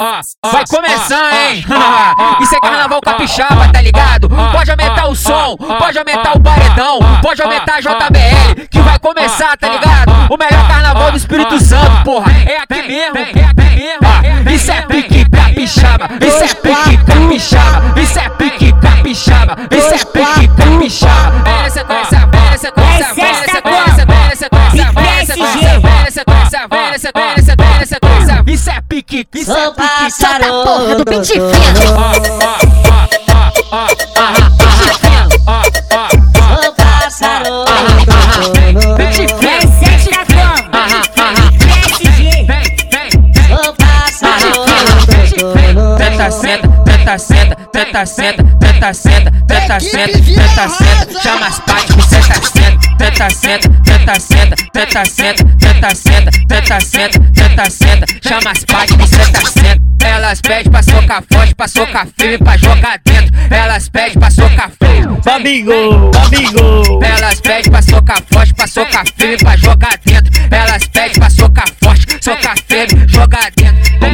Vai começar, hein? Isso é carnaval capixaba, tá ligado? Pode aumentar o som, pode aumentar o paredão, pode aumentar a JBL, que vai começar, tá ligado? O melhor carnaval do Espírito Santo, porra. É aqui mesmo, é aqui mesmo. Isso é pique capixaba, isso é pique capixaba, isso é pique capixaba, isso é pique capixaba. Velha sequência, velha sequência, pique, isso é pique. A porra do pente fino. Sou pássaro. Pente fino. É sete da cama. PSG. Sou pássaro. Tenta senta, tenta senta, tenta senta, tenta senta, tenta senta, tenta senta, chama as partes que senta senta, tenta senta, tenta senta, tenta senta, tenta senta, tenta senta, tenta senta, chama as partes que senta senta. Elas pedem pra socar forte, pra socar firme, pra jogar dentro. Elas pedem pra socar firme. Amigo, amigo. Elas pedem pra socar forte, pra socar firme, pra jogar dentro. Elas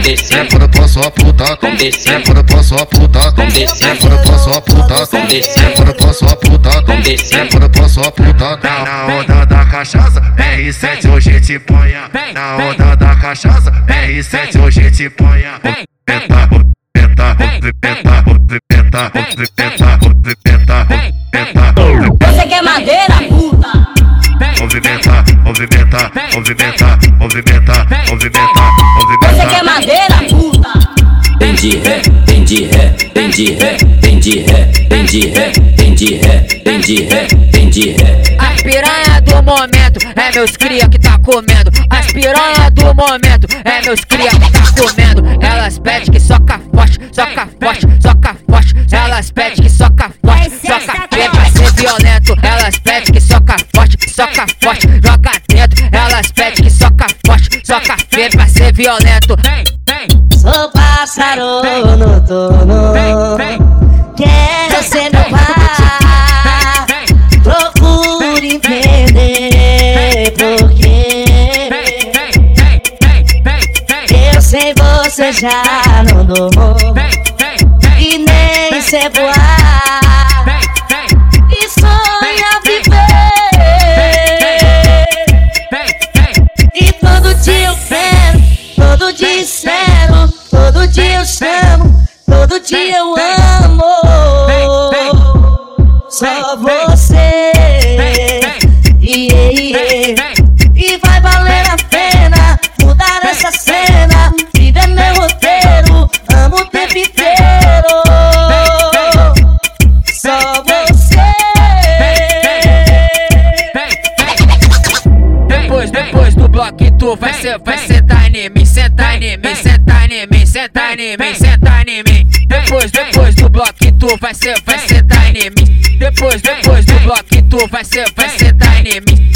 Sempre é pra sua puta, sempre é pra sua puta, sempre é pra sua puta, sempre pra sua puta, sempre pra sua puta. Na onda da cachaça, R7 hoje te ponha. Na onda da cachaça, R7 hoje te põe. Penta, penta, penta, penta, penta, penta, penta. Você quer madeira, puta? Movimentar, movimentar, movimentar, movimentar, movimentar, movimentar. Você quer movimenta. madeira, puta? Vem de ré, vem de ré, vem de ré, vem de ré, vem de ré, vem de ré, vem de ré, vem de ré. As piranha do momento é meus cria que tá comendo. As piranha do momento é meus cria que tá comendo. Elas pedem que soca forte, soca forte, soca forte. Elas pedem violento. Vem, vem. Sou pássaro vem, no. Vem, vem. Quero ser no bar. Procure entender porque eu sem você já não durmo e nem sei voar. Dia eu amo. Só você. E vai valer a pena mudar essa cena. Viver meu roteiro, amo o tempo inteiro. Só você. Depois, depois do bloco tu vai ser, vai sentar em mim, sentar em mim, sentar em mim, sentar em mim, sentar em mim. Depois, depois do bloco tu vai ser, vai sentar em mim. Depois, depois do bloco tu vai ser, vai sentar em mim.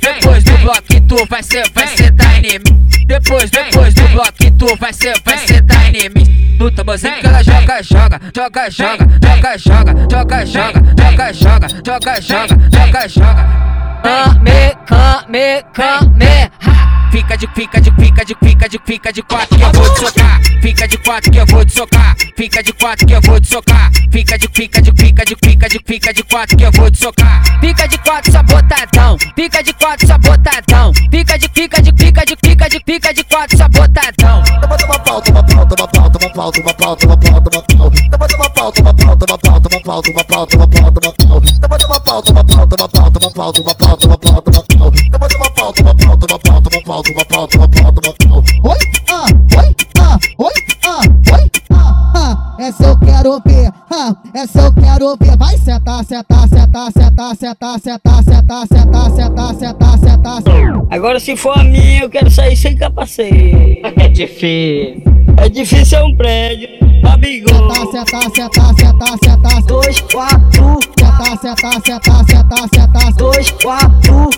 Depois do bloco tu vai ser, vai sentar em mim. Depois, depois do bloco tu vai ser, vai sentar em mim. No tamborzinho que ela joga, joga, joga, joga, joga, joga, joga, joga, joga, joga, joga, joga, joga, joga. Came, came, came. Fica de, fica de, fica de, fica de, fica de quatro que eu vou te socar. Fica de quatro que eu vou te socar. Fica de quatro que eu vou te socar. Fica de, fica de, fica de, fica de, fica de quatro que eu vou te socar. Fica de quatro sabotadão. Fica de quatro sabotadão. Fica de, fica de, fica de, fica de, fica de quatro sabotadão. Toma, toma pau, toma pau, toma pau, toma pau, toma pau, toma pau, toma pau. Toma, toma pau, toma pau, toma pau, toma pau, toma pau, toma pau, toma pau. Toma, toma pau, toma pau, toma pau, toma pau, toma pau, toma pau, toma pau. Toma, toma pau, toma pau, toma pau, toma pau, toma pau, toma pau, toma pau. Oi, ah, oi, ah, oi, ah, oi, ah, ah. Essa eu quero ver, ah, essa eu quero ver. Vai sentar, sentar, sentar, sentar, sentar, sentar, sentar, sentar, sentar, sentar, sentar. Agora se for a minha, eu quero sair sem capacete. É difícil. É difícil é um prédio, amigo. Sentar, sentar, sentar, sentar, sentar. Dois, quatro, Sentar, sentar, sentar, sentar, sentar. dois, quatro,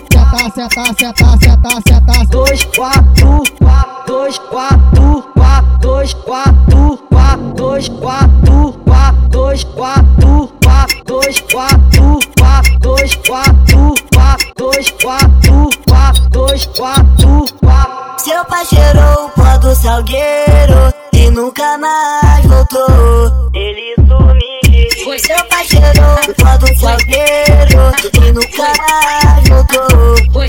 Sentar, sentar, sentar, sentar. dois, quatro, quatro, dois, quatro, quatro, dois, quatro, quatro, dois, quatro, quatro, dois, quatro, quatro, dois, quatro, quatro, dois, quatro, quatro, dois, quatro, quatro, dois, quatro, quatro. Seu pai cheirou o pó do salgueiro e nunca mais voltou. Ele sumiu. Seu pai cheirou pó do salgueiro e nunca mais voltou.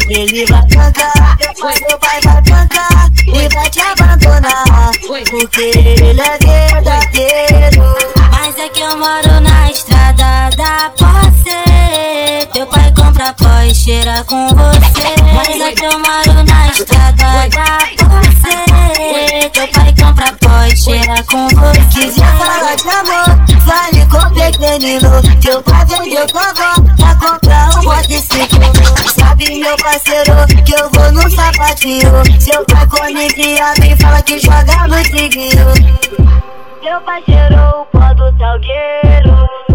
Ele vai cantar, depois seu pai vai cantar e vai te abandonar. Porque ele é verdadeiro. Mas é que eu moro na estrada da posse. Teu pai compra pó e cheira com você. Mas é que eu moro na estrada da posse. Teu pai compra pó e cheira com você. Quiser falar de amor, vale com pequenino. Teu pai vendeu tua avó pra comprar um quadriciclo. Meu parceiro, que eu vou no sapatinho. Seu pai come criado e fala que joga no triguinho. Meu pai cheirou o pó do salgueiro